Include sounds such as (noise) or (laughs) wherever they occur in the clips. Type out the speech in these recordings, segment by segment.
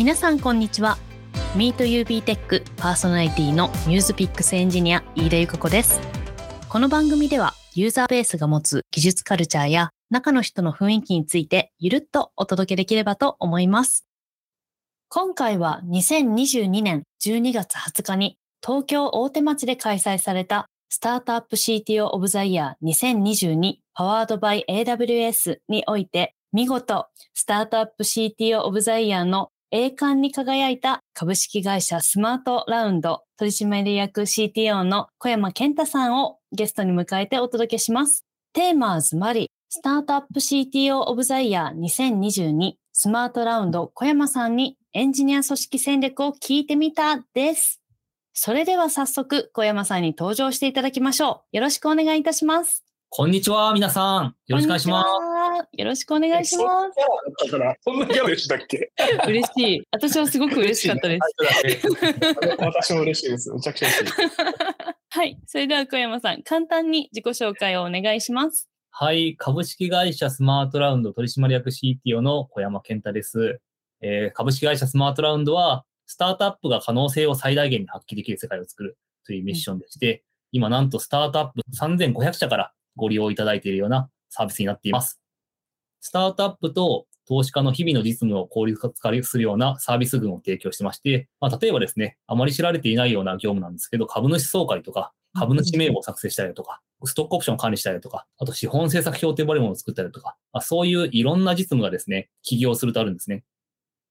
皆さんこんにちは。MeetUB テックパーソナリティのニュースピックスエンジニア飯田由香子です。この番組ではユーザーベースが持つ技術カルチャーや中の人の雰囲気についてゆるっとお届けできればと思います。今回は2022年12月20日に東京大手町で開催されたスタートアップ CTO of the Year 2022パワードバイ AWS において見事スタートアップ CTO of the Year の栄冠に輝いた株式会社スマートラウンド取締役 CTO の小山健太さんをゲストに迎えてお届けします。テーマーズマリスタートアップ CTO of the Year 2022スマートラウンド小山さんにエンジニア組織戦略を聞いてみたです。それでは早速小山さんに登場していただきましょう。よろしくお願いいたします。こんにちは、皆さん。よろしくお願いします。よろしくお願いします。そんなキャラでしたっけ？嬉しい。私はすごく嬉しかったです。私も嬉しいです。めちゃくちゃ嬉しい。(laughs) はい。それでは小山さん、簡単に自己紹介をお願いします。はい。株式会社スマートラウンド取締役 CTO の小山健太です。えー、株式会社スマートラウンドは、スタートアップが可能性を最大限に発揮できる世界を作るというミッションでして、うん、今なんとスタートアップ3500社からご利用いただいているようなサービスになっています。スタートアップと投資家の日々の実務を効率化するようなサービス群を提供してまして、まあ、例えばですね、あまり知られていないような業務なんですけど、株主総会とか、株主名簿を作成したりとか、ストックオプションを管理したりとか、あと資本政策評定バリモンを作ったりとか、まあ、そういういろんな実務がですね、起業するとあるんですね。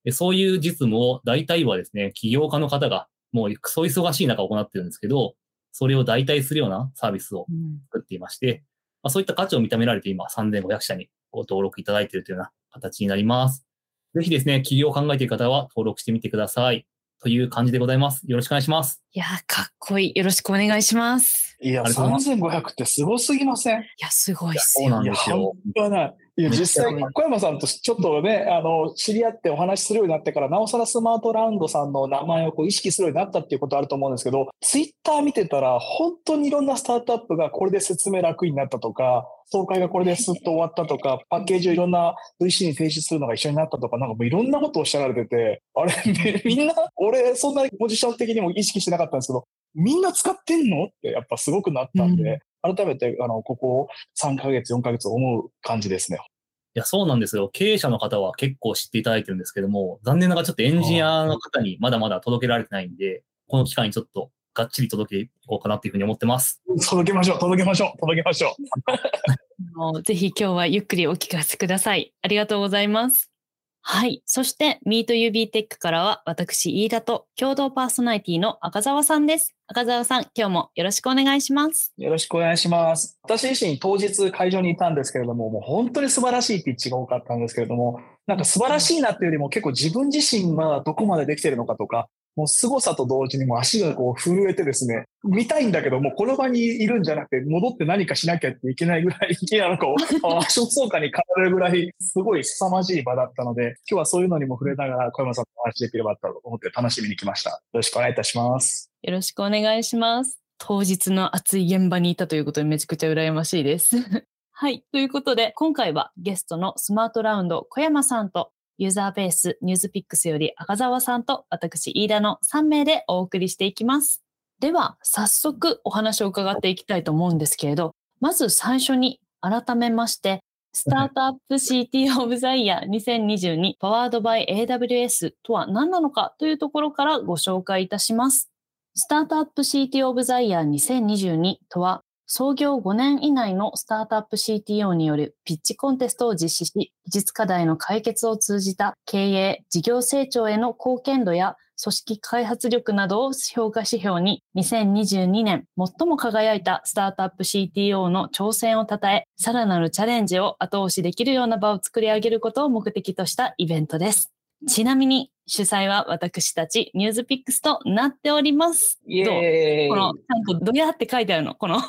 でそういう実務を大体はですね、起業家の方がもうそう忙しい中行ってるんですけど、それを代替するようなサービスを作っていまして、まあ、そういった価値を認められて今3500社にご登録いただいているというような形になります。ぜひですね、企業を考えている方は登録してみてください。という感じでございます。よろしくお願いします。いやかっこいい。よろしくお願いします。いや、3500ってすごすぎません？いや、すごいっすよ。そうなんですよ。半端ない。いや、実際、小山さんとちょっとね、あの、知り合ってお話しするようになってから、なおさらスマートラウンドさんの名前をこう意識するようになったっていうことあると思うんですけど、ツイッター見てたら、本当にいろんなスタートアップがこれで説明楽になったとか、総会がこれですっと終わったとか、パッケージをいろんな VC に提出するのが一緒になったとか、なんかもういろんなことをおっしゃられてて、あれ、みんな、俺、そんなポジション的にも意識してなかったんですけど、みんな使ってんの？ってやっぱすごくなったんで、うん、改めて、あの、ここ3ヶ月、4ヶ月思う感じですね。いや、そうなんですよ。経営者の方は結構知っていただいてるんですけども、残念ながらちょっとエンジニアの方にまだまだ届けられてないんで、この機会にちょっとがっちり届けていこうかなっていうふうに思ってます。届けましょう、届けましょう、届けましょう。(laughs) ぜひ今日はゆっくりお聞かせください。ありがとうございます。はい。そして、MeetUBTech からは、私、飯田と共同パーソナリティの赤澤さんです。赤澤さん、今日もよろしくお願いします。よろしくお願いします。私自身、当日会場にいたんですけれども、もう本当に素晴らしいピッチが多かったんですけれども、なんか素晴らしいなっていうよりも結構自分自身はどこまでできてるのかとか、もう凄さと同時にも足がこう震えてですね、見たいんだけども、この場にいるんじゃなくて、戻って何かしなきゃっていけないぐらい、なんか、アクション総会に変われるぐらい、すごい凄まじい場だったので、今日はそういうのにも触れながら、小山さんとお話しできればと思って楽しみに来ました。よろしくお願いいたします。よろしくお願いします。当日の熱い現場にいたということで、めちゃくちゃ羨ましいです。(laughs) はい。ということで、今回はゲストのスマートラウンド小山さんとユーザーベースニュースピックスより赤澤さんと私飯田の3名でお送りしていきます。では早速お話を伺っていきたいと思うんですけれど、まず最初に改めまして、スタートアップ CT オブザイヤー2022パワードバイ AWS とは何なのかというところからご紹介いたします。スタートアップ CT オブザイヤー2022とは創業5年以内のスタートアップ CTO によるピッチコンテストを実施し、技術課題の解決を通じた経営、事業成長への貢献度や組織開発力などを評価指標に2022年最も輝いたスタートアップ CTO の挑戦を称え、さらなるチャレンジを後押しできるような場を作り上げることを目的としたイベントです。ちなみに主催は私たちニュースピックスとなっております。イエーイこの、ちゃんとどやって書いてあるの？この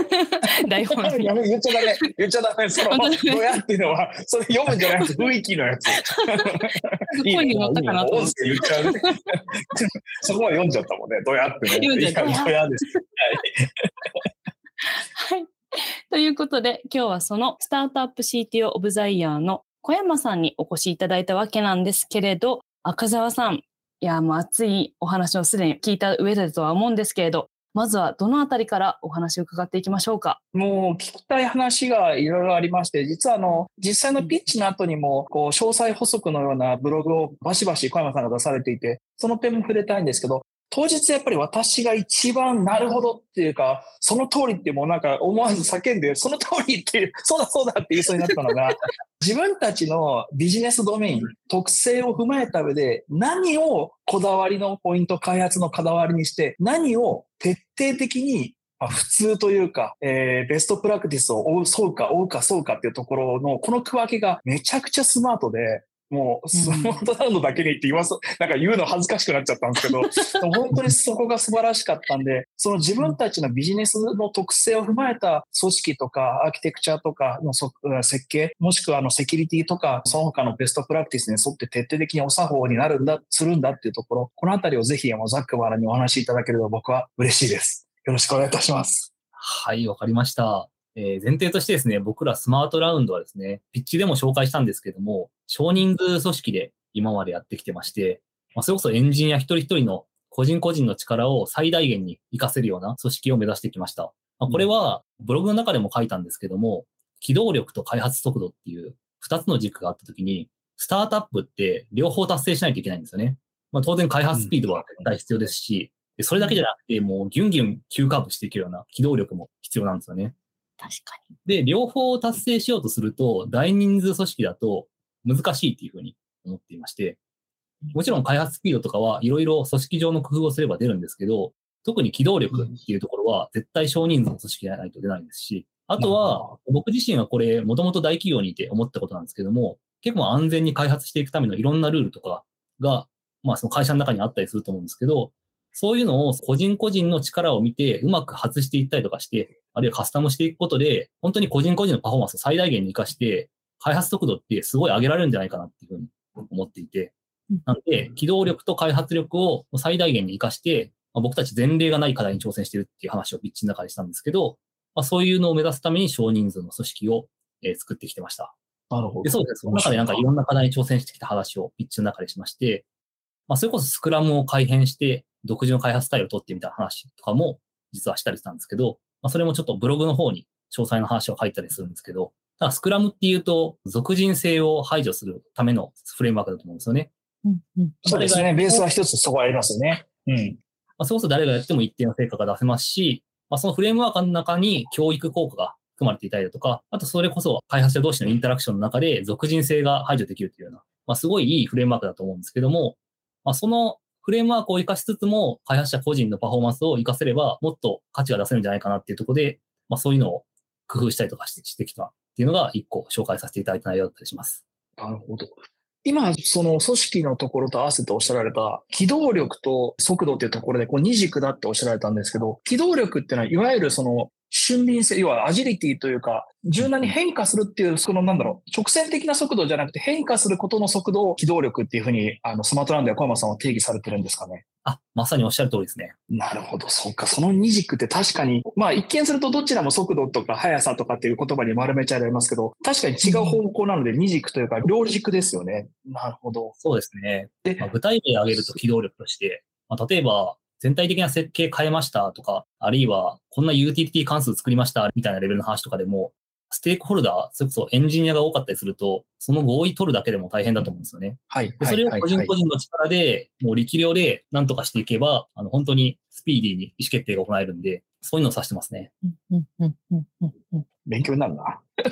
(laughs) 台本に。やめ、言っちゃダメ。言っちゃダメ。その、(laughs) どやっていうのは、それ読むんじゃなくて雰囲気のやつ。(laughs) 声に乗ったかなと思って。言っちゃう、ね。そこまで読んじゃったもんね。どやってね。読んじゃった。はい。ということで、今日はそのスタートアップ CTO オブザイヤーの小山さんにお越しいただいたわけなんですけれど、赤澤さん、いや、もう熱いお話をすでに聞いた上でとは思うんですけれど、まずはどのあたりからお話を伺っていきましょうか？もう聞きたい話がいろいろありまして、実はあの、実際のピッチの後にも、こう、詳細補足のようなブログをバシバシ小山さんが出されていて、その点も触れたいんですけど、当日やっぱり私が一番なるほどっていうか、その通りってもうなんか思わず叫んで、その通りっていう、(laughs) そうだそうだって言いそうになったのが、自分たちのビジネスドメイン、特性を踏まえた上で、何をこだわりのポイント、開発のこだわりにして、何を徹底的に普通というか、えー、ベストプラクティスを追う、そうか、追うか、そうかっていうところの、この区分けがめちゃくちゃスマートで、もう、スマートラウンドだけにって言わす、(laughs) なんか言うの恥ずかしくなっちゃったんですけど、(laughs) 本当にそこが素晴らしかったんで、その自分たちのビジネスの特性を踏まえた組織とか、アーキテクチャとかの設計、もしくはあのセキュリティとか、その他のベストプラクティスに沿って徹底的にお作法になるんだ、するんだっていうところ、このあたりをぜひザックバラにお話しいただければ僕は嬉しいです。よろしくお願いいたします。はい、わかりました。え、前提としてですね、僕らスマートラウンドはですね、ピッチでも紹介したんですけども、少人数組織で今までやってきてまして、まあ、それこそエンジニア一人一人の個人個人の力を最大限に活かせるような組織を目指してきました。まあ、これはブログの中でも書いたんですけども、機動力と開発速度っていう二つの軸があったときに、スタートアップって両方達成しないといけないんですよね。まあ、当然開発スピードは絶対必要ですし、それだけじゃなくて、もうギュンギュン急カーブしていけるような機動力も必要なんですよね。確かに。で、両方達成しようとすると、大人数組織だと難しいっていうふうに思っていまして、もちろん開発スピードとかはいろいろ組織上の工夫をすれば出るんですけど、特に機動力っていうところは絶対少人数の組織じゃないと出ないですし、あとは僕自身はこれもともと大企業にいて思ったことなんですけども、結構安全に開発していくためのいろんなルールとかが、まあその会社の中にあったりすると思うんですけど、そういうのを個人個人の力を見てうまく外していったりとかして、あるいはカスタムしていくことで、本当に個人個人のパフォーマンスを最大限に活かして、開発速度ってすごい上げられるんじゃないかなっていうふうに思っていて、なので、機動力と開発力を最大限に活かして、まあ、僕たち前例がない課題に挑戦しているっていう話をピッチの中でしたんですけど、まあ、そういうのを目指すために少人数の組織を、えー、作ってきてました。なるほど。でそうです。その中でなんかいろんな課題に挑戦してきた話をピッチの中でしまして、まあ、それこそスクラムを改変して、独自の開発スタイルを取ってみた話とかも実はしたりしたんですけど、まあ、それもちょっとブログの方に詳細の話を書いたりするんですけど、ただスクラムっていうと、属人性を排除するためのフレームワークだと思うんですよね。うんうん、そうですね。ベースは一つそこありますよね。うん。まあ、それこそ誰がやっても一定の成果が出せますし、まあ、そのフレームワークの中に教育効果が含まれていたりだとか、あとそれこそ開発者同士のインタラクションの中で属人性が排除できるというような、まあ、すごいいいフレームワークだと思うんですけども、まあ、そのフレームワークを活かしつつも、開発者個人のパフォーマンスを活かせれば、もっと価値が出せるんじゃないかなっていうところで、まあ、そういうのを工夫したりとかしてきたっていうのが一個紹介させていただいた内容だったりします。なるほど。今、その組織のところと合わせておっしゃられた、機動力と速度っていうところで、こう二軸だっておっしゃられたんですけど、機動力っていうのは、いわゆるその俊敏性、要はアジリティというか、柔軟に変化するっていう、そのなんだろう、直線的な速度じゃなくて変化することの速度を機動力っていうふうに、あの、スマートランドや小山さんは定義されてるんですかね。あ、まさにおっしゃる通りですね。なるほど。そうか。その二軸って確かに、まあ一見するとどちらも速度とか速さとかっていう言葉に丸めちゃいますけど、確かに違う方向なので二軸というか両軸ですよね。なるほど。そうですね。で、まあ、具体例を挙げると機動力として、まあ、例えば、全体的な設計変えましたとか、あるいはこんなユーティリティ関数作りましたみたいなレベルの話とかでも、ステークホルダー、それこそエンジニアが多かったりすると、その合意取るだけでも大変だと思うんですよね。はい。でそれを個人個人の力で、もう力量で何とかしていけば、あの、本当にスピーディーに意思決定が行えるんで、そういうのを指してますね。勉強になるな。(laughs)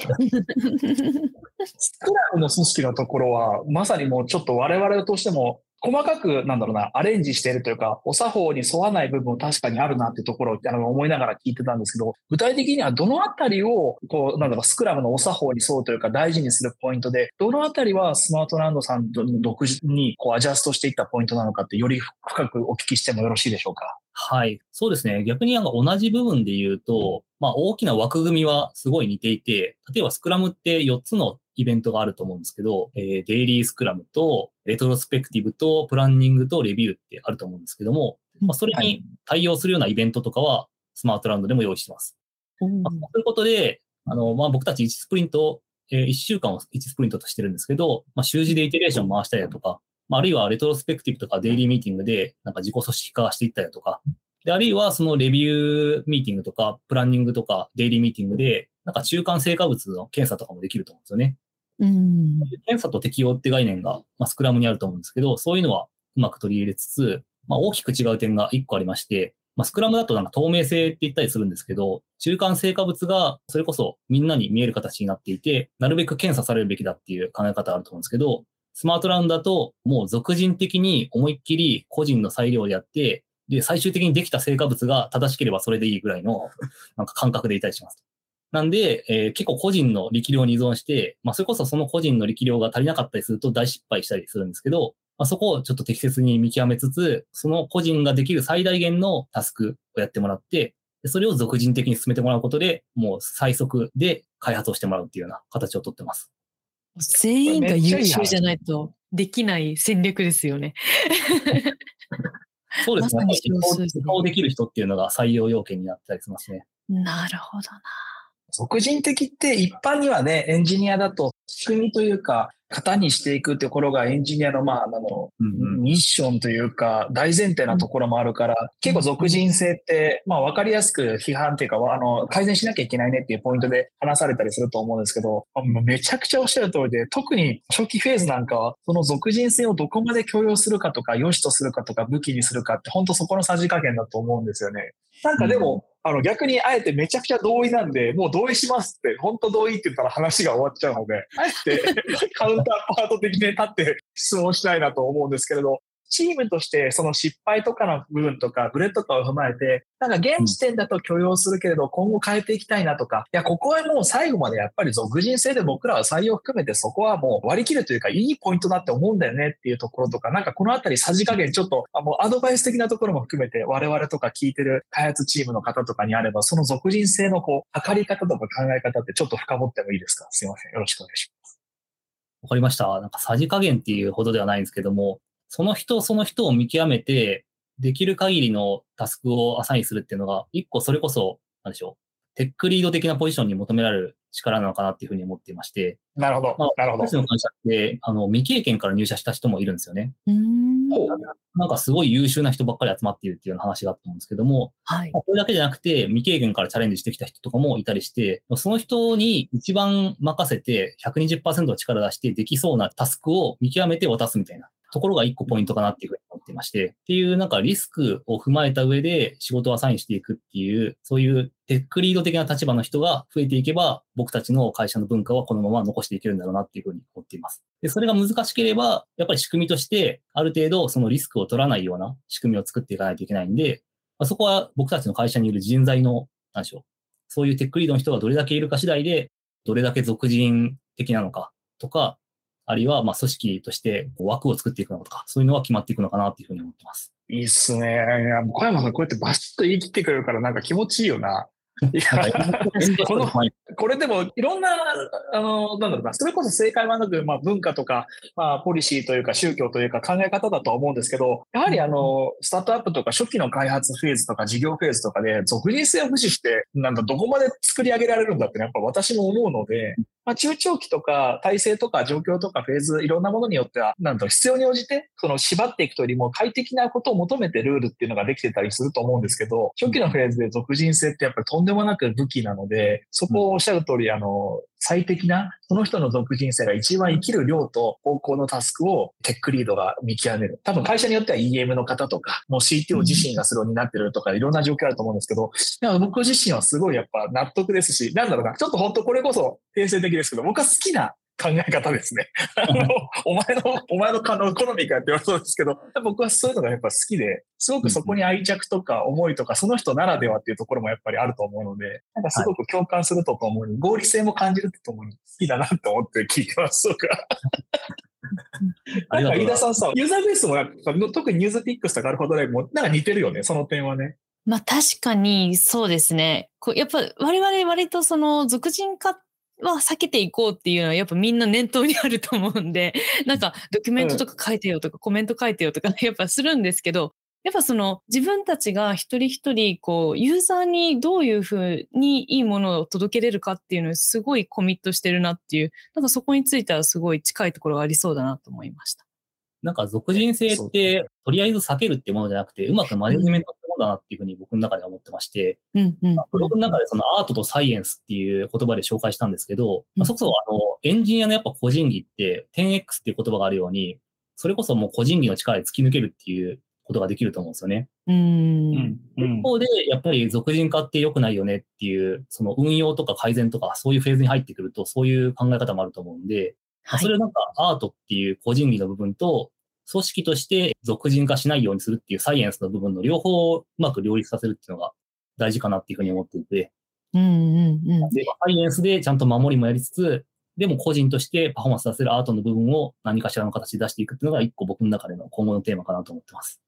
スクラムの組織のところは、まさにもうちょっと我々としても細かく、なんだろうな、アレンジしているというか、お作法に沿わない部分も確かにあるなってところをあの思いながら聞いてたんですけど、具体的にはどのあたりを、こう、なんだろう、スクラムのお作法に沿うというか大事にするポイントで、どのあたりはスマートランドさん独自にこうアジャストしていったポイントなのかって、より深くお聞きしてもよろしいでしょうか？はい。そうですね。逆になんか同じ部分で言うと、まあ大きな枠組みはすごい似ていて、例えばスクラムって4つのイベントがあると思うんですけど、えー、デイリースクラムと、レトロスペクティブと、プランニングとレビューってあると思うんですけども、まあ、それに対応するようなイベントとかは、スマートランドでも用意してます。まあ、そういうことで、あの、まあ、僕たち1スプリント、えー、1週間を1スプリントとしてるんですけど、まあ、習字でイテレーション回したりだとか、まあ、あるいはレトロスペクティブとかデイリーミーティングでなんか自己組織化していったりとか、で、あるいはそのレビューミーティングとか、プランニングとか、デイリーミーティングで、なんか中間成果物の検査とかもできると思うんですよね。うん。検査と適用って概念が、まあ、スクラムにあると思うんですけど、そういうのはうまく取り入れつつ、まあ、大きく違う点が1個ありまして、まあ、スクラムだとなんか透明性って言ったりするんですけど、中間成果物がそれこそみんなに見える形になっていて、なるべく検査されるべきだっていう考え方あると思うんですけど、スマートラウンドだともう俗人的に思いっきり個人の裁量でやって、で、最終的にできた成果物が正しければそれでいいぐらいのなんか感覚でいたりします。なんで、えー結構個人の力量に依存して、まあ、それこそその個人の力量が足りなかったりすると大失敗したりするんですけど、まあ、そこをちょっと適切に見極めつつ、その個人ができる最大限のタスクをやってもらって、でそれを俗人的に進めてもらうことで、もう最速で開発をしてもらうっていうような形をとってます。全員が優秀じゃないとできない戦略ですよね。(laughs) そうですね。まさに少数ですね顔できる人っていうのが採用要件になったりしますね。なるほどな。俗人的って一般にはね、エンジニアだと仕組みというか、型にしていくところがエンジニアの、まあ、あの、ミッションというか、大前提なところもあるから、結構俗人性って、まあ、わかりやすく批判っていうか、あの、改善しなきゃいけないねっていうポイントで話されたりすると思うんですけど、めちゃくちゃおっしゃる通りで、特に初期フェーズなんかは、その俗人性をどこまで許容するかとか、良しとするかとか、武器にするかって、本当そこのさじ加減だと思うんですよね。なんかでも、あの逆にあえてめちゃくちゃ同意なんで、もう同意しますって、本当同意って言ったら話が終わっちゃうので、あえてカウンターパート的に立って質問したいなと思うんですけれど、チームとしてその失敗とかの部分とか、ブレとかを踏まえて、なんか現時点だと許容するけれど、今後変えていきたいなとか、いや、ここはもう最後までやっぱり俗人性で僕らは採用含めてそこはもう割り切るというか、いいポイントだって思うんだよねっていうところとか、なんかこのあたりさじ加減ちょっと、あもうアドバイス的なところも含めて、我々とか聞いてる開発チームの方とかにあれば、その俗人性のこう、測り方とか考え方ってちょっと深掘ってもいいですか？すいません。よろしくお願いします。わかりました。なんかさじ加減っていうほどではないんですけども、その人その人を見極めて、できる限りのタスクをアサインするっていうのが、一個それこそ、なんでしょう、テックリード的なポジションに求められる力なのかなっていうふうに思っていまして、なるほどまあ。なるほど私。の会社って、あの、未経験から入社した人もいるんですよね。うーん。なんかすごい優秀な人ばっかり集まっているっていうような話があったんですけども、はいま。あこれだけじゃなくて、未経験からチャレンジしてきた人とかもいたりして、その人に一番任せて120%の力出してできそうなタスクを見極めて渡すみたいなところが一個ポイントかなっていうふうに思ってまして、っていうなんかリスクを踏まえた上で仕事をアサインしていくっていう、そういうテックリード的な立場の人が増えていけば、僕たちの会社の文化はこのまま残していけるんだろうなっていうふうに思っています。で、それが難しければ、やっぱり仕組みとして、ある程度そのリスクを取らないような仕組みを作っていかないといけないんで、まあ、そこは僕たちの会社にいる人材の、なんでしょう、そういうテックリードの人がどれだけいるか次第で、どれだけ俗人的なのかとか、あるいはまあ組織として枠を作っていくのかとか、そういうのは決まっていくのかなっていうふうに思ってます。いいっすね。小山さんこうやってバシッと言い切ってくれるからなんか気持ちいいよな。(laughs) いやかこのはいこれでもいろんな、あの、なんだろうな、それこそ正解はなく、まあ文化とか、まあポリシーというか宗教というか考え方だとは思うんですけど、やはりあの、スタートアップとか初期の開発フェーズとか事業フェーズとかで、俗人性を無視して、なんだ、どこまで作り上げられるんだって、やっぱ私も思うので、まあ中長期とか体制とか状況とかフェーズ、いろんなものによっては、なんと、必要に応じて、その縛っていくというよりも快適なことを求めてルールっていうのができてたりすると思うんですけど、初期のフェーズで俗人性ってやっぱりとんでもなく武器なので、そこをおっしゃる通り、あの、最適な、その人の俗人性が一番生きる量と方向のタスクをテックリードが見極める。多分会社によっては EM の方とか、もう CTO 自身がそれを担ってるとか、いろんな状況あると思うんですけど、いや僕自身はすごいやっぱ納得ですし、なんだろうな、ちょっと本当これこそ定性的ですけど、僕は好きな考え方ですね。(laughs) あの、お前の、お前のあの好みかって言われそうですけど、僕はそういうのがやっぱ好きで、すごくそこに愛着とか思いとか、その人ならではっていうところもやっぱりあると思うので、なんかすごく共感するとともに、合理性も感じるとともに好きだなって思って聞いてます。そうか。なんか。飯田さんさ、ユーザーベースもやっぱ特にニュースピックスとかアルファドライブもなんか似てるよね、その点はね。まあ確かにそうですね。こうやっぱ我々割とその俗人化は避けていこうっていうのはやっぱみんな念頭にあると思うんで、(laughs) なんかドキュメントとか書いてよとかコメント書いてよとか (laughs) やっぱするんですけど、やっぱその自分たちが一人一人こうユーザーにどういうふうにいいものを届けれるかっていうのをすごいコミットしてるなっていう、なんかそこについてはすごい近いところがありそうだなと思いました。なんか属人性って、とりあえず避けるってものじゃなくて、うまくマネジメントだなっていうふうに僕の中では思ってまして、うんうん。ブログの中でそのアートとサイエンスっていう言葉で紹介したんですけど、うん。まあ、そこそあの、エンジニアのやっぱ個人技って 10X っていう言葉があるように、それこそもう個人技の力で突き抜けるっていうことができると思うんですよね。うん。一方で、やっぱり俗人化って良くないよねっていう、その運用とか改善とか、そういうフェーズに入ってくると、そういう考え方もあると思うんで、まあそれをなんかアートっていう個人技の部分と、組織として俗人化しないようにするっていうサイエンスの部分の両方をうまく両立させるっていうのが大事かなっていうふうに思っていて、うんうんうんで、サイエンスでちゃんと守りもやりつつ、でも個人としてパフォーマンス出せるアートの部分を何かしらの形で出していくっていうのが一個僕の中での今後のテーマかなと思ってます。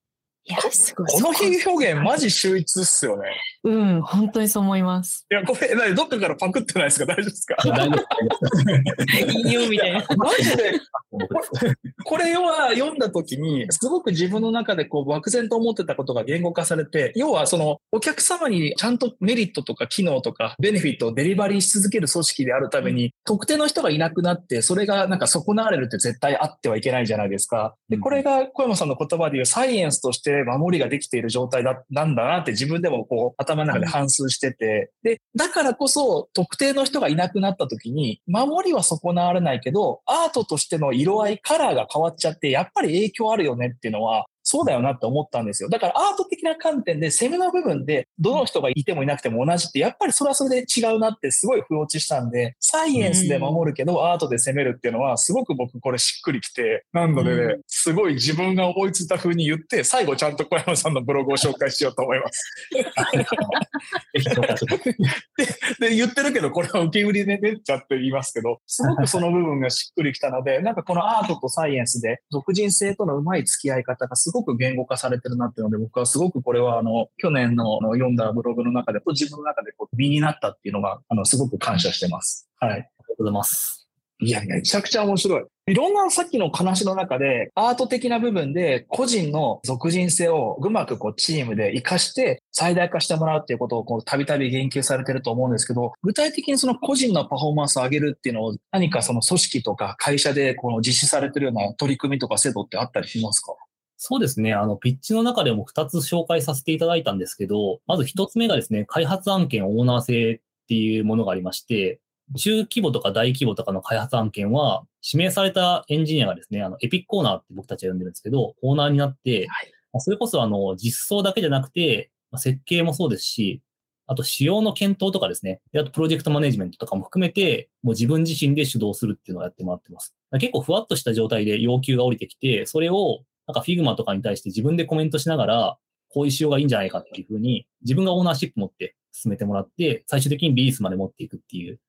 いや、すごい。この比喩表現マジ秀逸っすよね。うん、本当にそう思います。いや、これ、何どっかからパクってないですか？大丈夫ですか？大丈夫引用みたいな。マジで、(laughs) これは読んだ時に、すごく自分の中でこう漠然と思ってたことが言語化されて、要はそのお客様にちゃんとメリットとか機能とかベネフィットをデリバリーし続ける組織であるために、特定の人がいなくなって、それがなんか損なわれるって絶対あってはいけないじゃないですか。で、これが小山さんの言葉で言うサイエンスとして守りができている状態だ、なんだなって自分でもこう頭の中で反芻してて、で、だからこそ特定の人がいなくなった時に、守りは損なわれないけど、アートとしての色合い、カラーが変わっちゃって、やっぱり影響あるよねっていうのは、そうだよなって思ったんですよ。だからアート的な観点で攻めの部分でどの人がいてもいなくても同じってやっぱりそれはそれで違うなってすごい不落ちしたんで、サイエンスで守るけどアートで攻めるっていうのはすごく僕これしっくりきて、なのでね、うすごい自分が思いついた風に言って、最後ちゃんと小山さんのブログを紹介しようと思います。ぜひ紹介してくださいで、言ってるけど、これは受け売りで出ちゃって言いますけど、すごくその部分がしっくりきたので、なんかこのアートとサイエンスで、俗人性とのうまい付き合い方がすごく言語化されてるなっていうので、僕はすごくこれは、あの、去年の読んだブログの中で、自分の中でこう身になったっていうのが、あの、すごく感謝してます。はい。ありがとうございます。いや、めちゃくちゃ面白い。いろんなさっきの話の中で、アート的な部分で個人の属人性をうまくこうチームで活かして最大化してもらうっていうことをこうたびたび言及されてると思うんですけど、具体的にその個人のパフォーマンスを上げるっていうのを何かその組織とか会社でこの実施されてるような取り組みとか制度ってあったりしますか？そうですね。あの、ピッチの中でも2つ紹介させていただいたんですけど、まず1つ目がですね、開発案件オーナー制っていうものがありまして、中規模とか大規模とかの開発案件は、指名されたエンジニアがですね、あの、エピックコーナーって僕たちは呼んでるんですけど、オーナーになって、まあそれこそあの、実装だけじゃなくて、まあ設計もそうですし、あと仕様の検討とかですね、であとプロジェクトマネジメントとかも含めて、もう自分自身で主導するっていうのをやってもらってます。結構ふわっとした状態で要求が降りてきて、それをなんか Figma とかに対して自分でコメントしながら、こういう仕様がいいんじゃないかっていうふうに、自分がオーナーシップ持って進めてもらって、最終的にリリースまで持っていくっていう、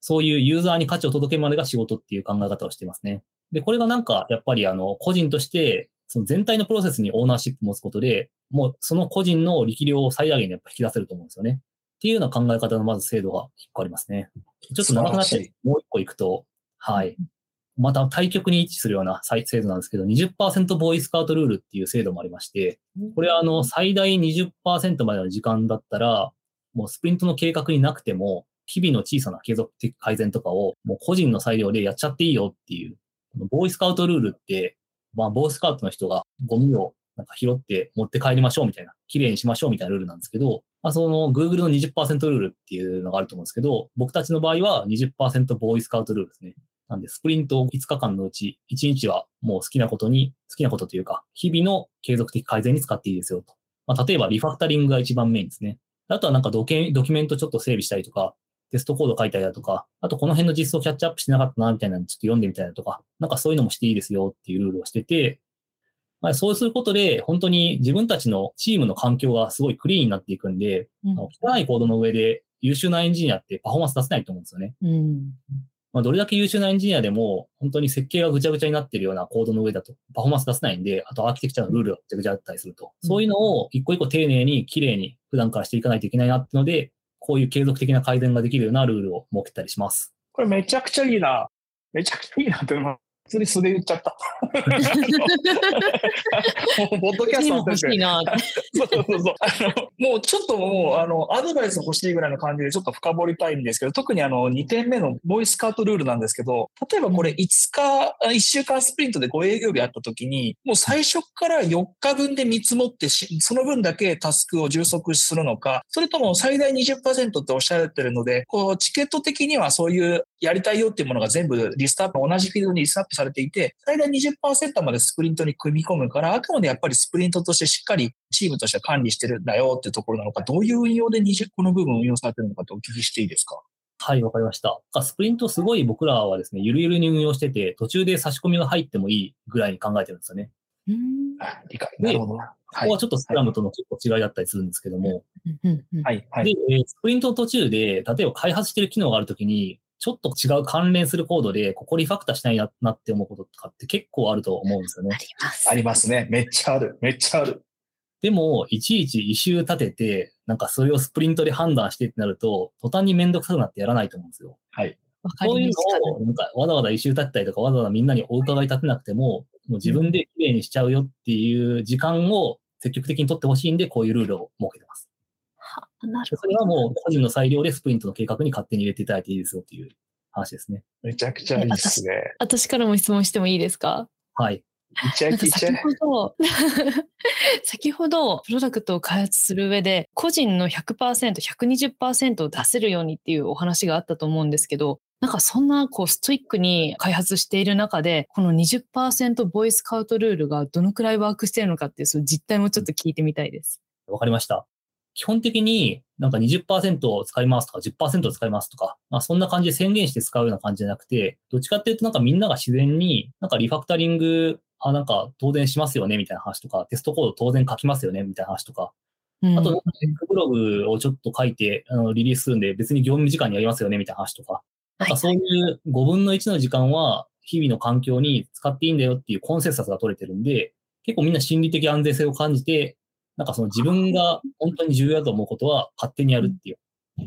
そういうユーザーに価値を届けるまでが仕事っていう考え方をしていますね。で、これがなんか、やっぱりあの、個人として、その全体のプロセスにオーナーシップ持つことで、もうその個人の力量を最大限にやっぱ引き出せると思うんですよね。っていうような考え方のまず制度が一個ありますね。ちょっと長くなって、もう一個いくと、はい。また対極に位置するような制度なんですけど、20%ボーイスカウトルールっていう制度もありまして、これはあの、最大20%までの時間だったら、もうスプリントの計画になくても、日々の小さな継続的改善とかを、もう個人の裁量でやっちゃっていいよっていう、このボーイスカウトルールって、まあ、ボーイスカウトの人がゴミをなんか拾って持って帰りましょうみたいな、綺麗にしましょうみたいなルールなんですけど、まあ、その Google の20%ルールっていうのがあると思うんですけど、僕たちの場合は20%ボーイスカウトルールですね。なんで、スプリント5日間のうち、1日はもう好きなことに、好きなことというか、日々の継続的改善に使っていいですよと。まあ、例えば、リファクタリングが一番メインですね。あとはなんかドキドキュメントちょっと整備したりとか、テストコード書いたりだとか、あとこの辺の実装キャッチアップしてなかったな、みたいなのちょっと読んでみたりだとか、なんかそういうのもしていいですよっていうルールをしてて、まあ、そうすることで、本当に自分たちのチームの環境がすごいクリーンになっていくんで、うん汚いコードの上で優秀なエンジニアってパフォーマンス出せないと思うんですよね。うん。まあ、どれだけ優秀なエンジニアでも、本当に設計がぐちゃぐちゃになってるようなコードの上だとパフォーマンス出せないんで、あとアーキテクチャのルールがぐちゃぐちゃだったりすると。うんそういうのを一個一個丁寧に綺麗に普段からしていかないといけないなっていうので、こういう継続的な改善ができるようなルールを設けたりします。これめちゃくちゃいいな。めちゃくちゃいいなって、まあ普通に素で言っちゃった。もう、ポッドキャストの欲しいな。そうそうそう。あの、もうちょっともう、あの、アドバイス欲しいぐらいの感じでちょっと深掘りたいんですけど、特にあの、2点目のボイスカートルールなんですけど、例えばこれ5日、1週間スプリントで5営業日あった時に、もう最初から4日分で見積もってし、その分だけタスクを充足するのか、それとも最大20%っておっしゃられてるので、こう、チケット的にはそういうやりたいよっていうものが全部リストアップ、同じフィールドにリストアップされていて、最大20%までスプリントに組み込むから、あくまでやっぱりスプリントとしてしっかりチームとして管理してるんだよっていうところなのか、どういう運用で20この部分を運用されてるのかってお聞きしていいですか？はい、わかりました。スプリントすごい僕らはですね、ゆるゆるに運用してて、途中で差し込みが入ってもいいぐらいに考えてるんですよね。うんあ理解。なるほどな。ここはちょっとスクラムとのちょっと違いだったりするんですけども、はい、はでい。、えースプリントの途中で、例えば開発してる機能があるときに、ちょっと違う関連するコードで、ここリファクターしないななって思うこととかって結構あると思うんですよねあ。ります。ありますね。めっちゃある。めっちゃある。でも、いちいち一周立てて、なんかそれをスプリントで判断してってなると、途端にめんどくさくなってやらないと思うんですよ。はい。そういうのを、なんかわざわざ一周立てたりとか、わざわざみんなにお伺い立てなくても、もう自分で綺麗にしちゃうよっていう時間を積極的に取ってほしいんで、こういうルールを設けてます。はなるそれはもう個人の裁量でスプリントの計画に勝手に入れていただいていいですよっていう話ですね。めちゃくちゃいいですね。私からも質問してもいいですか？はい。先。ほど、先ほど、(laughs) プロダクトを開発する上で、個人の100%、120%を出せるようにっていうお話があったと思うんですけど、なんかそんなこうストイックに開発している中で、この20%ボイスカウトルールがどのくらいワークしているのかっていうその実態もちょっと聞いてみたいです。わかりました。基本的になんか20%を使いますとか10%を使いますとか、まあ、そんな感じで宣言して使うような感じじゃなくて、どっちかっていうとなんかみんなが自然になんかリファクタリング、あ、なんか当然しますよねみたいな話とか、テストコード当然書きますよねみたいな話とか、うん。あと、テックブログをちょっと書いてあのリリースするんで別に業務時間にやりますよねみたいな話とか、なんかそういう5分の1の時間は日々の環境に使っていいんだよっていうコンセンサスが取れてるんで、結構みんな心理的安全性を感じて、なんかその自分が本当に重要だと思うことは勝手にやるっていう、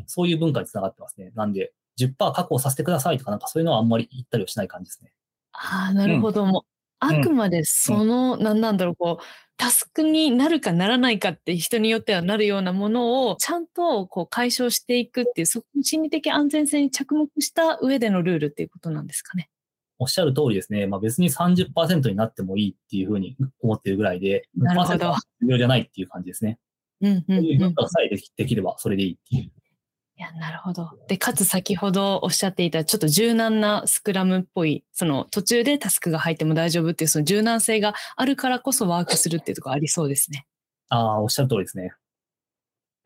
そういう文化につながってますね。なんで、10%確保させてくださいとか、なんかそういうのはあんまり言ったりはしない感じですね。ああ、なるほど。もう、あくまでその、なんなんだろう、こう、タスクになるかならないかって人によってはなるようなものをちゃんとこう解消していくっていう、そこの心理的安全性に着目した上でのルールっていうことなんですかね。おっしゃる通りですね。まあ別に30%になってもいいっていうふうに思ってるぐらいで、なるほど100%は重要じゃないっていう感じですね。うんうんそういううん。い文化さえできできればそれでいいっていう。や、なるほど。で、かつ先ほどおっしゃっていたちょっと柔軟なスクラムっぽい、その途中でタスクが入っても大丈夫っていうその柔軟性があるからこそワークするっていうところありそうですね。ああ、おっしゃる通りですね。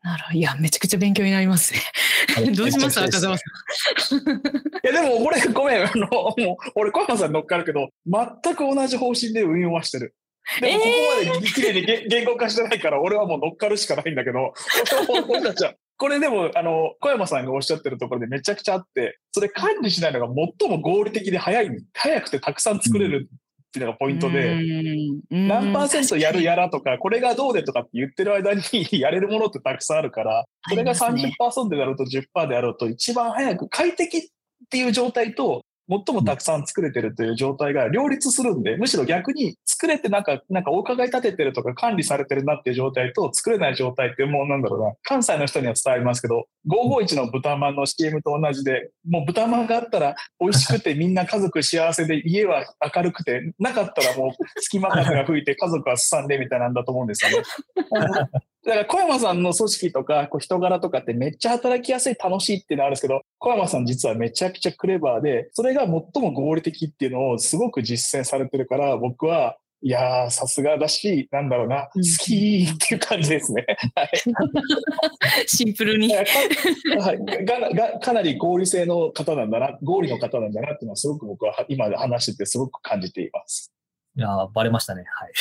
なるほど。いや、めちゃくちゃ勉強になりますね。(laughs) どうしました赤澤さん。いや、でも俺、ごめん、あの、もう、俺、小山さんに乗っかるけど、全く同じ方針で運用はしてる。でも、ここまで綺麗に言言語化してないから、俺はもう乗っかるしかないんだけど、(laughs) 俺たちは、これでも、あの、小山さんがおっしゃってるところでめちゃくちゃあって、それ管理しないのが最も合理的で早い、早くてたくさん作れるっていうのがポイントで、何パーセントやるやらとか、これがどうでとかって言ってる間に (laughs) やれるものってたくさんあるから、それがあり30%であろうと10%であろうと、一番早く快適っていう状態と、最もたくさん作れてるという状態が両立するんで、むしろ逆に作れてなんか、なんかお伺い立ててるとか管理されてるなっていう状態と作れない状態ってもうなんだろうな、関西の人には伝わりますけど、551の豚まんの CM と同じで、もう豚まんがあったら美味しくてみんな家族幸せで家は明るくて、なかったらもう隙間風が吹いて家族はすさんでみたいなんだと思うんですよね。だから小山さんの組織とかこう人柄とかってめっちゃ働きやすい楽しいっていうのはあるんですけど小山さん実はめちゃくちゃクレバーでそれが最も合理的っていうのをすごく実践されてるから僕はいやーさすがだしなんだろうなうん好きっていう感じですね。は (laughs) いシンプルに。かはいががかなり合理性の方なんだな合理の方なんだなっていうのはすごく僕は今話しててすごく感じています。いやー、バレましたね。はい。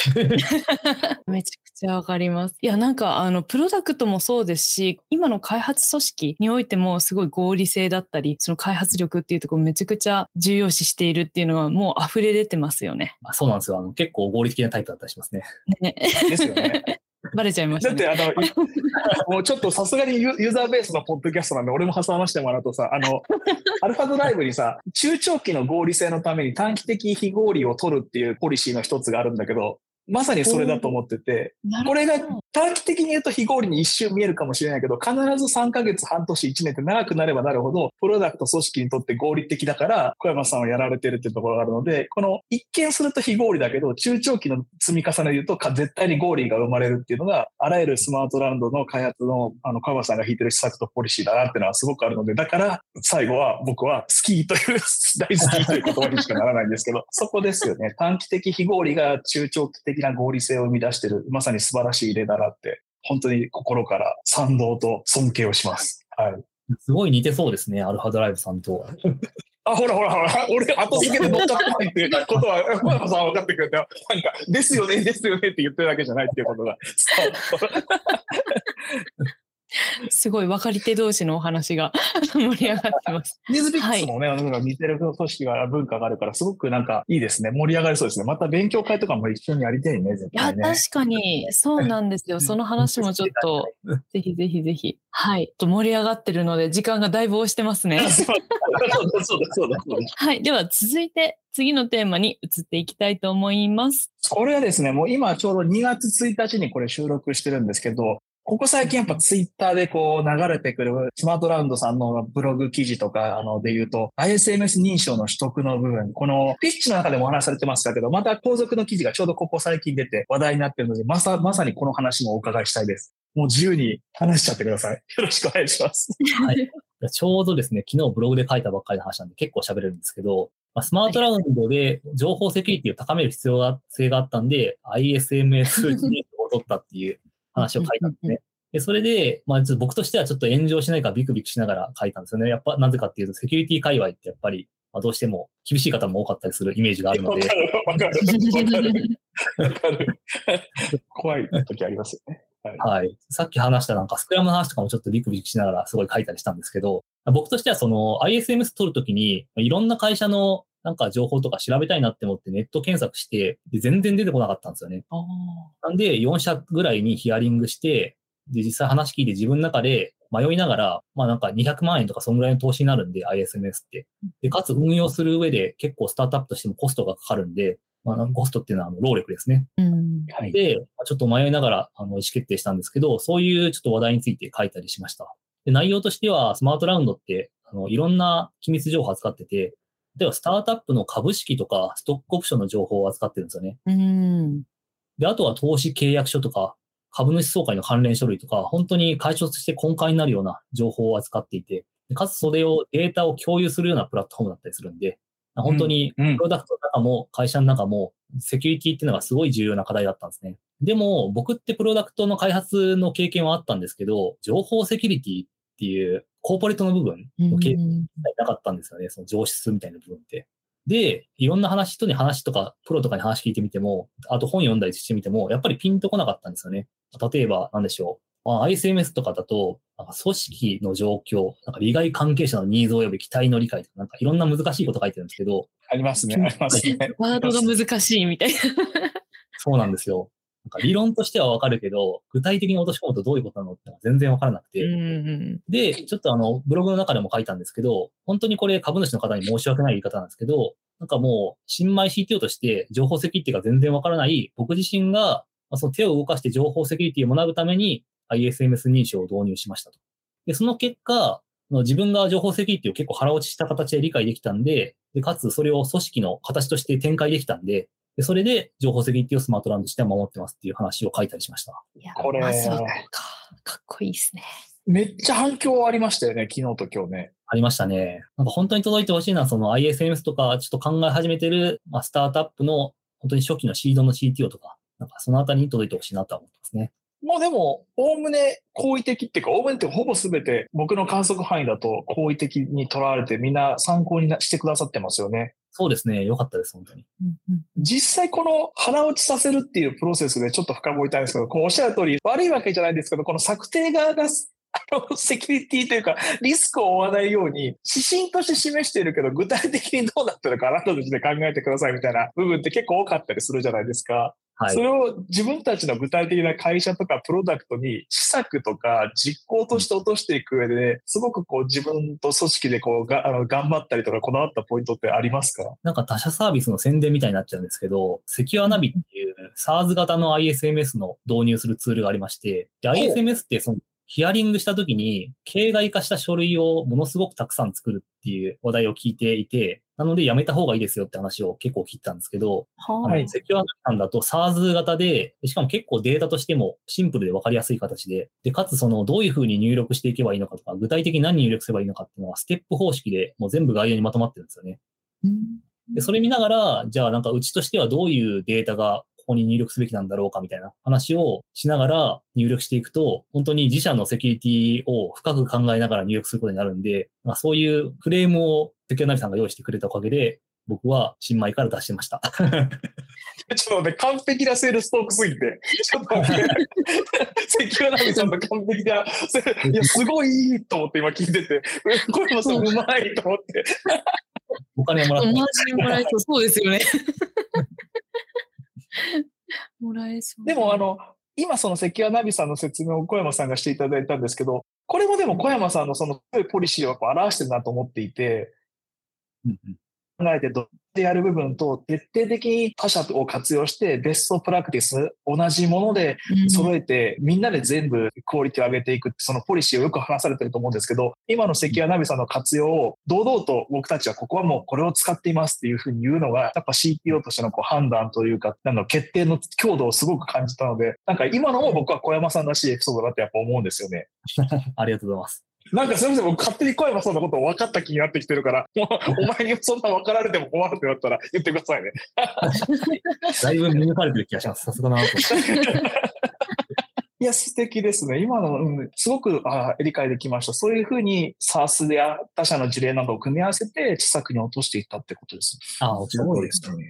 (laughs) めちゃくちゃわかります。いや、なんか、あの、プロダクトもそうですし、今の開発組織においても、すごい合理性だったり、その開発力っていうところめちゃくちゃ重要視しているっていうのは、もう溢れ出てますよね。あそうなんですよ。あの結構合理的なタイプだったりしますね。ね。ですよね。バレちゃいました、だってあの、(laughs) もうちょっとさすがにユユーザーベースのポッドキャストなんで、俺も挟ましてもらうとさ、あの、(laughs) アルファドライブにさ、中長期の合理性のために短期的非合理を取るっていうポリシーの一つがあるんだけど、まさにそれだと思ってて、これが短期的に言うと非合理に一瞬見えるかもしれないけど、必ず3ヶ月、半年、1年って長くなればなるほど、プロダクト組織にとって合理的だから、小山さんはやられてるっていうところがあるので、この一見すると非合理だけど、中長期の積み重ねで言うと、か絶対に合理が生まれるっていうのが、あらゆるスマートランドの開発の、あの、小山さんが引いてる施策とポリシーだなっていうのはすごくあるので、だから、最後は僕はスキーという、(laughs) 大好きという言葉にしかならないんですけど、そこですよね。短期的非合理が中長期的な合理性を生み出してる、まさに素晴らしい例だなって、本当に心から賛同と尊敬をします。はい。すごい似てそうですね、アルファドライブさんと。あ、ほらほらほら、俺後付けで乗っかってないっていうことは、小山さん分かってくれて、なんか、ですよね、ですよねって言ってるだけじゃないっていうことが。(laughs) すごい分かり手同士のお話が (laughs) 盛り上がってます。(laughs) ニーズビックスもね、なんか似てる組織が、文化があるから、すごくなんかいいですね。盛り上がりそうですね。また勉強会とかも一緒にやりたいね、絶いや、対ね。確かに、そうなんですよ。その話もちょっと、ぜひぜひぜひ。はい。と盛り上がってるので、時間がだいぶ押してますね。そうだ、そうだ、そうだ。はい。では、続いて、次のテーマに移っていきたいと思います。これはですね、もう今ちょうど2月1日にこれ収録してるんですけど、ここ最近やっぱツイッターでこう流れてくるスマートラウンドさんのブログ記事とかあので言うと ISMS 認証の取得の部分、このピッチの中でもお話されてましたけど、また後続の記事がちょうどここ最近出て話題になってるので、まさ、まさにこの話もお伺いしたいです。もう自由に話しちゃってください。よろしくお願いします。はいちょうどですね、昨日ブログで書いたばっかりの話なんで結構喋れるんですけど、ま、スマートラウンドで情報セキュリティを高める必要性があったんで、ISMS 認証を取ったっていう話を書いたんですね。で、それで、まあ、ちょっと僕としてはちょっと炎上しないかビクビクしながら書いたんですよね。やっぱ、なぜかっていうと、セキュリティ界隈ってやっぱり、まあ、どうしても厳しい方も多かったりするイメージがあるのでわか、る。怖い時ありますよね。はい。さっき話したなんかスクラムの話とかもちょっとビクビクしながらすごい書いたりしたんですけど、僕としてはその ISMS 取るときに、いろんな会社のなんか情報とか調べたいなって思ってネット検索して、で全然出てこなかったんですよね。あなんで4社ぐらいにヒアリングして、で、実際話聞いて自分の中で迷いながら、まあなんか200万円とかそんぐらいの投資になるんで、ISMS って。で、かつ運用する上で結構スタートアップとしてもコストがかかるんで、まあコストっていうのはあの労力ですね。ーうん。はい。で、まあちょっと迷いながらあの意思決定したんですけど、そういうちょっと話題について書いたりしました。で内容としては、スマートラウンドって、あのいろんな機密情報を扱ってて、例えばスタートアップの株式とかストックオプションの情報を扱ってるんですよね。うん。で、あとは投資契約書とか、株主総会の関連書類とか、本当に会社として根幹になるような情報を扱っていて、でかつそれをデータを共有するようなプラットフォームだったりするんで、本当にうんプロダクトの中も会社の中もセキュリティっていうのがすごい重要な課題だったんですね。でも僕ってプロダクトの開発の経験はあったんですけど、情報セキュリティっていうコーポレートの部分の経験なかったんですよね。その上質みたいな部分って。で、いろんな話、人に話とか、プロとかに話聞いてみても、あと本読んだりしてみても、やっぱりピンとこなかったんですよね。例えば、なんでしょう。まあ、ISMS とかだと、なんか組織の状況、なんか利害関係者のニーズ及び期待の理解とか、なんかいろんな難しいこと書いてるんですけど、ありますね。ありますね。ワードが難しいみたいな。そうなんですよ。なんか理論としてはわかるけど、具体的に落とし込むとどういうことなのってのは全然わからなくて、うん。で、ちょっとあの、ブログの中でも書いたんですけど、本当にこれ株主の方に申し訳ない言い方なんですけど、なんかもう、新米 CTO として情報セキュリティが全然わからない僕自身が、まあその手を動かして情報セキュリティを学ぶために ISMS 認証を導入しましたと。で、その結果、自分が情報セキュリティを結構腹落ちした形で理解できたんで、でかつそれを組織の形として展開できたんで、でそれで情報セキュリティをスマートランドとして守ってますっていう話を書いたりしました。いやこれまずはかかっこいいですね。めっちゃ反響ありましたよね、昨日と今日ね。ありましたね。なんか本当に届いてほしいのは、その ISMS とか、ちょっと考え始めてる、まあ、スタートアップの、本当に初期のシードの CTO とか、なんかそのあたりに届いてほしいなとは思ってますね。もうでも、おおむね好意的っていうか、おおむねってほぼ全て僕の観測範囲だと好意的に捉われてみんな参考になしてくださってますよね。そうですね。よかったです、本当に。実際この腹落ちさせるっていうプロセスでちょっと深掘りたいんですけど、こうおっしゃる通り悪いわけじゃないですけど、この策定側があの、セキュリティというか、リスクを負わないように、指針として示しているけど、具体的にどうなってるかあなたたちで考えてくださいみたいな部分って結構多かったりするじゃないですか。はいそ。れを自分たちの具体的な会社とかプロダクトに施策とか実行として落としていく上で、すごくこう自分と組織でこうがあの頑張ったりとかこだわったポイントってありますか？なんか他社サービスの宣伝みたいになっちゃうんですけど、セキュアナビっていう SARS 型の ISMS の導入するツールがありまして、で、ISMS ってそのヒアリングした時に、形骸化した書類をものすごくたくさん作るっていう話題を聞いていて、なのでやめた方がいいですよって話を結構聞いたんですけど、ははいあのセキュアナビだと SARS 型で、でしかも結構データとしてもシンプルで分かりやすい形で、で、かつそのどういうふうに入力していけばいいのかとか、具体的に何入力すればいいのかっていうのはステップ方式でもう全部概要にまとまってるんですよね。で、それ見ながら、じゃあなんかうちとしてはどういうデータがここに入力すべきなんだろうかみたいな話をしながら入力していくと、本当に自社のセキュリティを深く考えながら入力することになるんで、まあ、そういうフレームをセキュアナビさんが用意してくれたおかげで、僕は新米から出してました。(laughs) ちょっと待って、完璧なセールストークすぎて。ちょっと待って。セキュアナビさんの完璧な、せいや、すごいいいと思って今聞いてて、これもそううまいと思って。お金をもらってマジもらえそう。そうですよね。(laughs) もらえそう。でも、あの、今そのセキュアナビさんの説明を小山さんがしていただいたんですけど、これもでも小山さんのそのポリシーを表してるなと思っていて、うんうん考えてどうやってやる部分と、徹底的に他社を活用して、ベストプラクティス、同じものでうん揃えて、みんなで全部クオリティを上げていくそのポリシーをよく話されてると思うんですけど、今のセキュアナビさんの活用を堂々と僕たちはここはもうこれを使っていますっていうふうに言うのが、やっぱ CTO としてのこう判断というか、なんだろう決定の強度をすごく感じたので、なんか今のも僕は小山さんらしいエピソードだってやっぱ思うんですよね。(laughs) ありがとうございます。なんかすみません、僕勝手に小山さんのことを分かった気になってきてるから、もうお前にそんな分かられても困るってなったら言ってくださいね。だいぶ見抜かれてる気がします。さすがだな。(laughs) いや、素敵ですね。今の、うん、すごくあ理解できました。そういうふうに SARS や他社の事例などを組み合わせて、施策に落としていったってことです。あ、おっしゃる通りです。ね。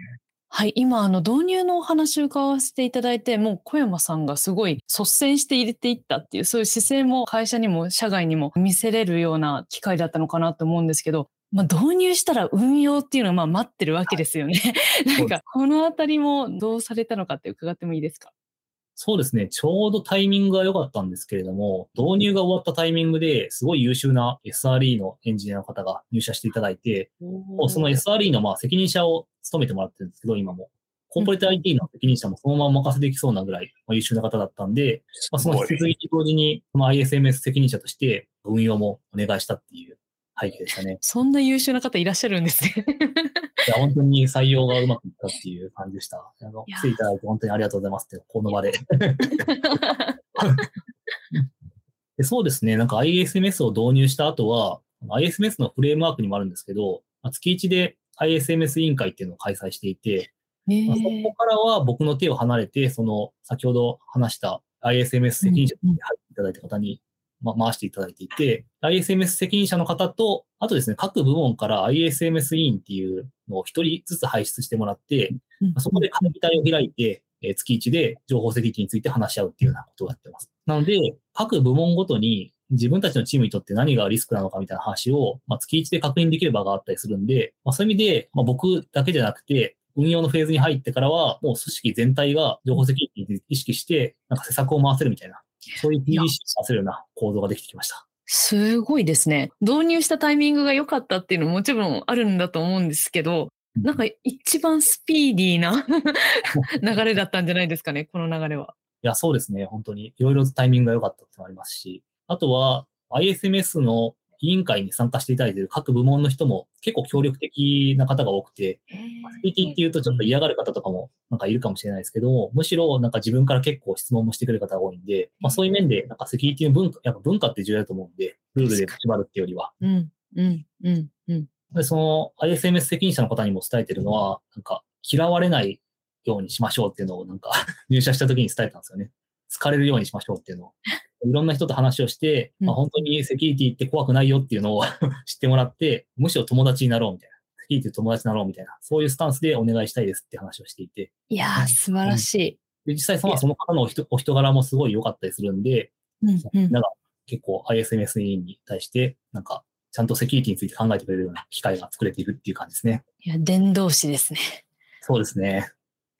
はい、今あの導入のお話を伺わせていただいて、もう小山さんがすごい率先して入れていったっていう、そういう姿勢も会社にも社外にも見せれるような機会だったのかなと思うんですけど、まあ、導入したら運用っていうのはまあ待ってるわけですよね。(laughs) なんかこのあたりもどうされたのかって伺ってもいいですか？そうですね。ちょうどタイミングが良かったんですけれども、導入が終わったタイミングですごい優秀な SRE のエンジニアの方が入社していただいて、もうその SRE のまあ責任者を務めてもらってるんですけど、今も。コーポレート IT の責任者もそのまま任せできそうなぐらいまあ優秀な方だったんで、まあ、その引き継ぎと同時に、この ISMS 責任者として運用もお願いしたっていう背景でしたね。(laughs) そんな優秀な方いらっしゃるんですね。いや本当に採用がうまくいったっていう感じでした。あの来ていただいて本当にありがとうございますって、この場で。(laughs) でそうですね。なんか ISMS を導入した後は、ISMS のフレームワークにもあるんですけど、まあ月1で ISMS 委員会っていうのを開催していて、ねまあそこからは僕の手を離れて、その先ほど話した ISMS 責任者に入っていただいた方に、ま、回していただいていて、ISMS 責任者の方と、あとですね、各部門から ISMS 委員っていうのを一人ずつ輩出してもらって、まあそこで会議体を開いて、えー月1で情報セキュリティについて話し合うっていうようなことをやってます。なので、各部門ごとに自分たちのチームにとって何がリスクなのかみたいな話を、まあ、月1で確認できる場があったりするんで、まあ、そういう意味で、まあ、僕だけじゃなくて、運用のフェーズに入ってからは、もう組織全体が情報セキュリティに意識して、なんか施策を回せるみたいな、そういう PDC を回せるような構造ができてきました。すごいですね。導入したタイミングが良かったっていうのももちろんあるんだと思うんですけど、なんか一番スピーディーな (laughs) 流れだったんじゃないですかね、この流れは。いや、そうですね。本当に。いろいろタイミングが良かったってのもありますし、あとは ISMS の委員会に参加していただいている各部門の人も結構協力的な方が多くて、セキュリティっていうとちょっと嫌がる方とかもなんかいるかもしれないですけども、むしろなんか自分から結構質問もしてくれる方が多いんで、まあそういう面でなんかセキュリティの文化、やっぱ文化って重要だと思うんで、ルールで縛るっていうよりは。うん、うん、うん、うん。で、その ISMS 責任者の方にも伝えてるのは、なんか嫌われないようにしましょうっていうのをなんか (laughs) 入社した時に伝えたんですよね。好かれるようにしましょうっていうのを。いろんな人と話をして、まあ、本当にセキュリティって怖くないよっていうのを (laughs) 知ってもらって、むしろ友達になろうみたいな。セキュリティと友達になろうみたいな。そういうスタンスでお願いしたいですって話をしていて。いやー、素晴らしい。で実際そのその方のお人お人柄もすごい良かったりするんで、うん、うんなんか結構 ISMSE に対して、なんか、ちゃんとセキュリティについて考えてくれるような機会が作れているっていう感じですね。いや、伝道師ですね。そうですね。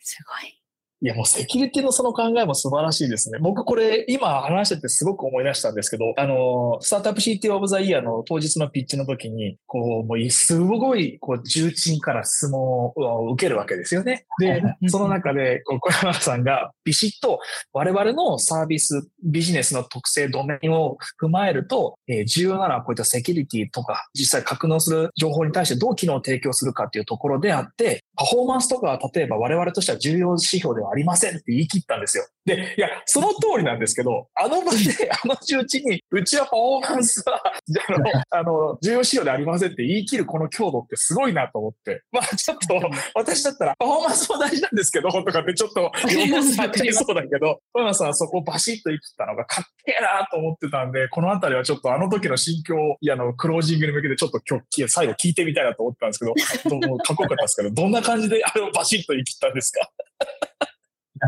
すごい。いや、もうセキュリティのその考えも素晴らしいですね。僕これ今話しててすごく思い出したんですけど、あの、スタートアップ CTO オブザイヤーの当日のピッチの時に、こう、もうすごい、こう、重鎮から質問を受けるわけですよね。で、その中で、こう、小山さんがビシッと我々のサービス、ビジネスの特性、ドメインを踏まえると、えー、重要なのはこういったセキュリティとか、実際格納する情報に対してどう機能を提供するかっていうところであって、パフォーマンスとかは例えば我々としては重要指標ではありませんって言い切ったんですよ。で、いや、その通りなんですけど、あの場で、あの周知に、うちはパフォーマンスは、あの、あの重要指標でありませんって言い切るこの強度ってすごいなと思って。まあちょっと、私だったら、パフォーマンスも大事なんですけど、とかってちょっと、(laughs) 横になっちゃいそうだけど、小山さんはそこをバシッと言い切ったのがかっけえなと思ってたんで、このあたりはちょっとあの時の心境を、いや、あの、クロージングに向けてちょっと今日、最後聞いてみたいなと思ったんですけど、どうかっこよかったですけど、どんな感じであれをバシッと言い切ったんですか？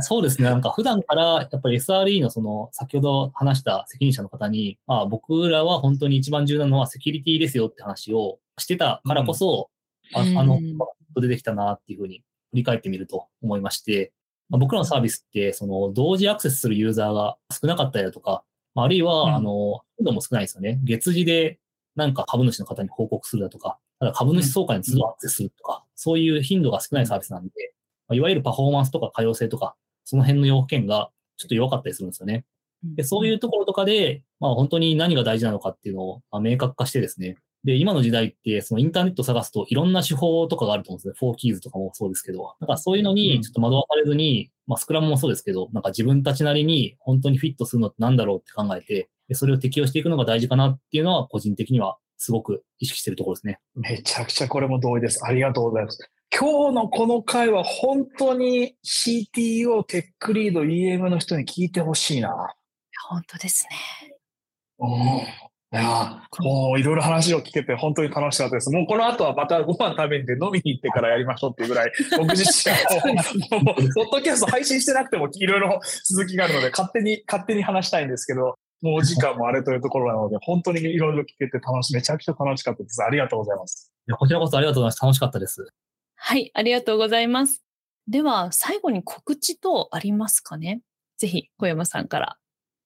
そうですね。なんか普段からやっぱり SRE のその先ほど話した責任者の方に、まあ僕らは本当に一番重要なのはセキュリティですよって話をしてたからこそ、うん、ああの、出てきたなっていうふうに振り返ってみると思いまして、まあ、僕らのサービスってその同時アクセスするユーザーが少なかったりだとか、あるいは、あの、頻度も少ないですよね。月次でなんか株主の方に報告するだとか、ただ株主総会に都度アクセスするとか、そういう頻度が少ないサービスなんで、まあ、いわゆるパフォーマンスとか可用性とか、その辺の要件がちょっと弱かったりするんですよね。でそういうところとかで、まあ、本当に何が大事なのかっていうのを、まあ、明確化してですね。で、今の時代って、そのインターネット探すといろんな手法とかがあると思うんですね。フォーキーズとかもそうですけど。なんかそういうのにちょっと惑わされずに、まあスクラムもそうですけど、なんか自分たちなりに本当にフィットするのって何だろうって考えて、でそれを適用していくのが大事かなっていうのは個人的にはすごく意識してるところですね。めちゃくちゃこれも同意です。ありがとうございます。今日のこの回は本当に CTO、テックリード、EM の人に聞いてほしいな。本当ですね。うん。いや、もういろいろ話を聞けて本当に楽しかったです。もうこの後はまたご飯食べに行って飲みに行ってからやりましょうっていうぐらい、(laughs) 僕自身はもう、ポッドキャスト配信してなくてもいろいろ続きがあるので、勝手に、勝手に話したいんですけど、もうお時間もあれというところなので、本当にいろいろ聞けて楽し、めちゃくちゃ楽しかったです。ありがとうございます。いや、こちらこそありがとうございます。楽しかったです。はい、ありがとうございます。では、最後に告知とありますかね？ぜひ、小山さんから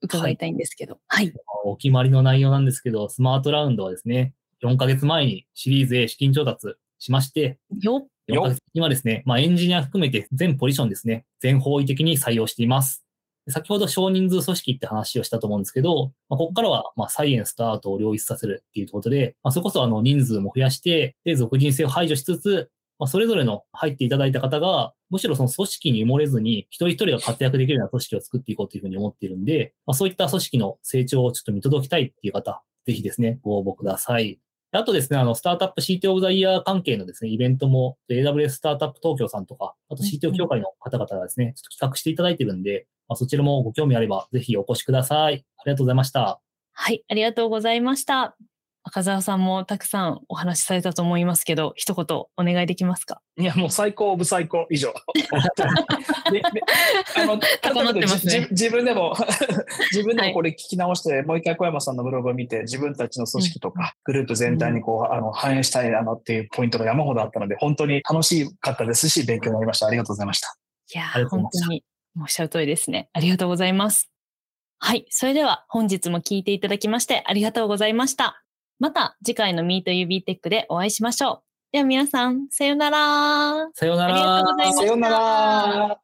伺いたいんですけど。はい。はい、お決まりの内容なんですけど、スマートラウンドはですね、4ヶ月前にシリーズ A 資金調達しまして、よっ今ですね、まあ、エンジニア含めて全ポジションですね、全方位的に採用しています。先ほど少人数組織って話をしたと思うんですけど、まあ、ここからは、まあ、サイエンスとアートを両立させるっていうことで、まあ、それこそあの人数も増やして、で、属人性を排除しつつ、まあ、それぞれの入っていただいた方が、むしろその組織に埋もれずに、一人一人が活躍できるような組織を作っていこうというふうに思っているんで、まあ、そういった組織の成長をちょっと見届きたいっていう方、ぜひですね、ご応募ください。あとですね、あの、スタートアップ CTO オブザイヤー関係のですね、イベントも、AWS スタートアップ東京さんとか、あと CTO 協会の方々がですね、ちょっと企画していただいてるんで、まあ、そちらもご興味あれば、ぜひお越しください。ありがとうございました。はい、ありがとうございました。赤澤さんもたくさんお話しされたと思いますけど、一言お願いできますか？いや、もう最高オブ最高以上。(laughs) (laughs) 自分でも、(laughs) 自分でもこれ聞き直して、はい、もう一回小山さんのブログを見て、自分たちの組織とか、グループ全体にこう、あの、反映したいなっていうポイントが山ほどあったので、本当に楽しかったですし、勉強になりました。ありがとうございました。いや、本当におっしゃる通りですね。ありがとうございます。はい。それでは本日も聞いていただきましてありがとうございました。また次回の Meet UB テックでお会いしましょう。では皆さん、さよなら。さよなら。ありがとうございました。さよなら。